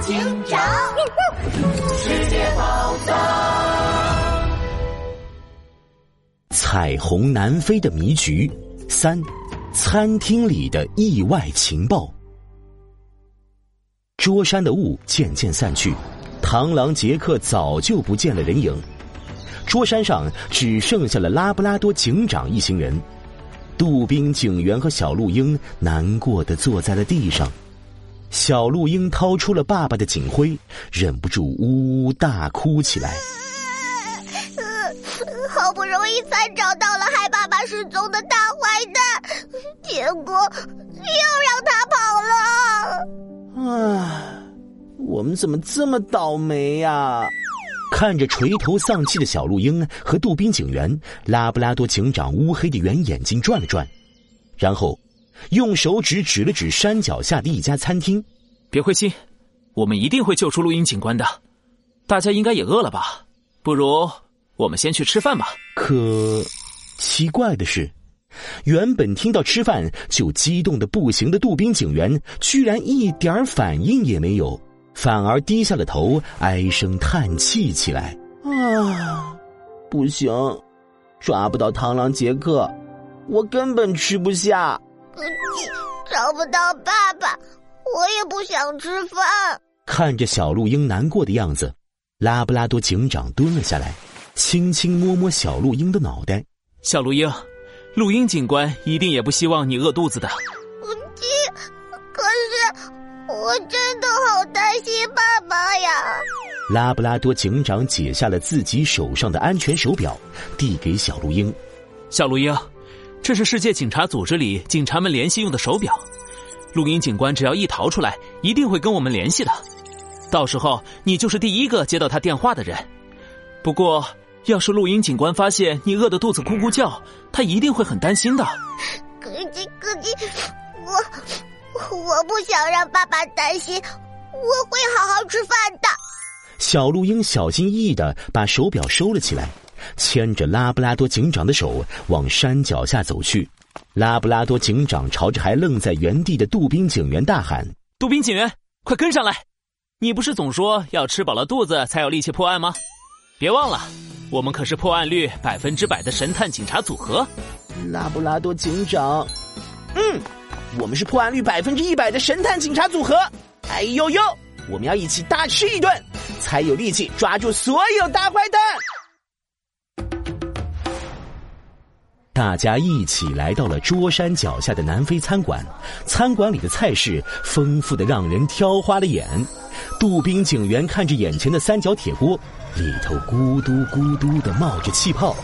警长，世界宝藏，彩虹南飞的迷局三，餐厅里的意外情报。桌山的雾渐渐散去，螳螂杰克早就不见了人影。桌山上只剩下了拉布拉多警长一行人，杜宾警员和小鹿鹰难过的坐在了地上。小鹿鹰掏出了爸爸的警徽，忍不住呜呜大哭起来。好不容易才找到了害爸爸失踪的大坏蛋，结果又让他跑了。啊，我们怎么这么倒霉呀？看着垂头丧气的小鹿鹰和杜宾警员，拉布拉多警长乌黑的圆眼睛转了转，然后。用手指指了指山脚下的一家餐厅，别灰心，我们一定会救出录音警官的。大家应该也饿了吧？不如我们先去吃饭吧。可奇怪的是，原本听到吃饭就激动的不行的杜宾警员，居然一点反应也没有，反而低下了头，唉声叹气起来。啊，不行，抓不到螳螂杰克，我根本吃不下。找不到爸爸，我也不想吃饭。看着小鹿鹰难过的样子，拉布拉多警长蹲了下来，轻轻摸摸小鹿鹰的脑袋。小鹿鹰，鹿鹰警官一定也不希望你饿肚子的。可是我真的好担心爸爸呀。拉布拉多警长解下了自己手上的安全手表，递给小鹿鹰。小鹿鹰。这是世界警察组织里警察们联系用的手表，录音警官只要一逃出来，一定会跟我们联系的。到时候你就是第一个接到他电话的人。不过，要是录音警官发现你饿得肚子咕咕叫，他一定会很担心的。咯叽咯叽，我我不想让爸爸担心，我会好好吃饭的。小鹿鹰小心翼翼的把手表收了起来。牵着拉布拉多警长的手往山脚下走去，拉布拉多警长朝着还愣在原地的杜宾警员大喊：“杜宾警员，快跟上来！你不是总说要吃饱了肚子才有力气破案吗？别忘了，我们可是破案率百分之百的神探警察组合。”拉布拉多警长，嗯，我们是破案率百分之一百的神探警察组合。哎呦呦，我们要一起大吃一顿，才有力气抓住所有大坏蛋。大家一起来到了桌山脚下的南非餐馆，餐馆里的菜式丰富的让人挑花了眼。杜宾警员看着眼前的三角铁锅，里头咕嘟咕嘟的冒着气泡，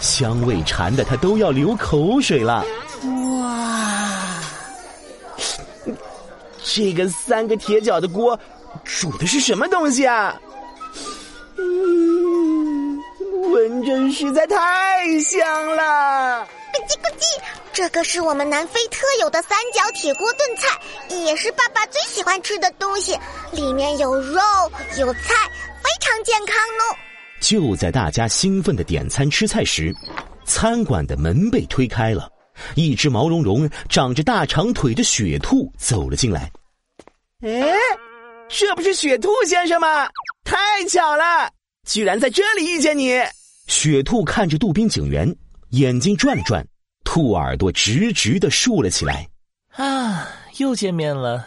香味馋的他都要流口水了。哇，这个三个铁角的锅煮的是什么东西啊？闻着实在太香了！咕叽咕叽，这个是我们南非特有的三角铁锅炖菜，也是爸爸最喜欢吃的东西。里面有肉有菜，非常健康哦。就在大家兴奋的点餐吃菜时，餐馆的门被推开了，一只毛茸茸、长着大长腿的雪兔走了进来。哎，这不是雪兔先生吗？太巧了，居然在这里遇见你！雪兔看着杜宾警员，眼睛转了转，兔耳朵直直的竖了起来。啊，又见面了，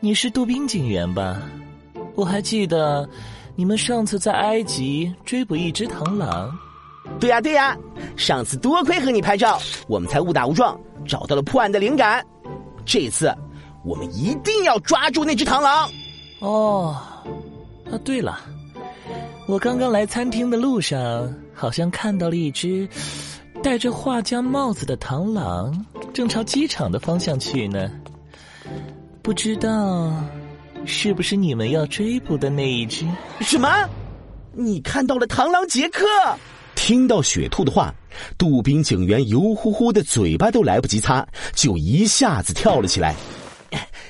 你是杜宾警员吧？我还记得，你们上次在埃及追捕一只螳螂。对呀对呀，上次多亏和你拍照，我们才误打误撞找到了破案的灵感。这次，我们一定要抓住那只螳螂。哦，啊对了，我刚刚来餐厅的路上。好像看到了一只戴着画家帽子的螳螂，正朝机场的方向去呢。不知道是不是你们要追捕的那一只？什么？你看到了螳螂杰克？听到雪兔的话，杜宾警员油乎乎的嘴巴都来不及擦，就一下子跳了起来。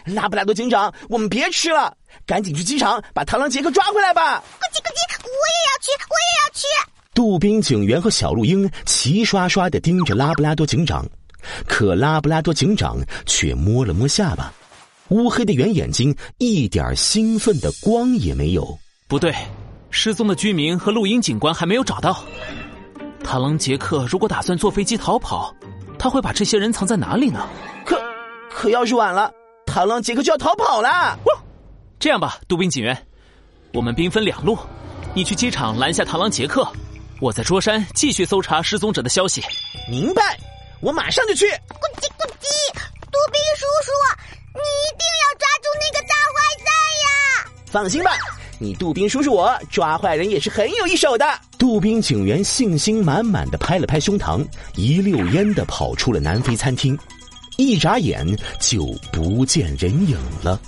拉布拉多警长，我们别吃了，赶紧去机场把螳螂杰克抓回来吧！咕叽咕叽，要去，我也要去。杜宾警员和小鹿鹰齐刷刷的盯着拉布拉多警长，可拉布拉多警长却摸了摸下巴：“乌黑的圆眼睛一点兴奋的光也没有。不对，失踪的居民和录音警官还没有找到。螳螂杰克如果打算坐飞机逃跑，他会把这些人藏在哪里呢？可可要是晚了，螳螂杰克就要逃跑了。这样吧，杜宾警员，我们兵分两路，你去机场拦下螳螂杰克，我在桌山继续搜查失踪者的消息。明白，我马上就去。咕叽咕叽，杜宾叔叔，你一定要抓住那个大坏蛋呀！放心吧，你杜宾叔叔我抓坏人也是很有一手的。杜宾警员信心满满的拍了拍胸膛，一溜烟的跑出了南非餐厅，一眨眼就不见人影了。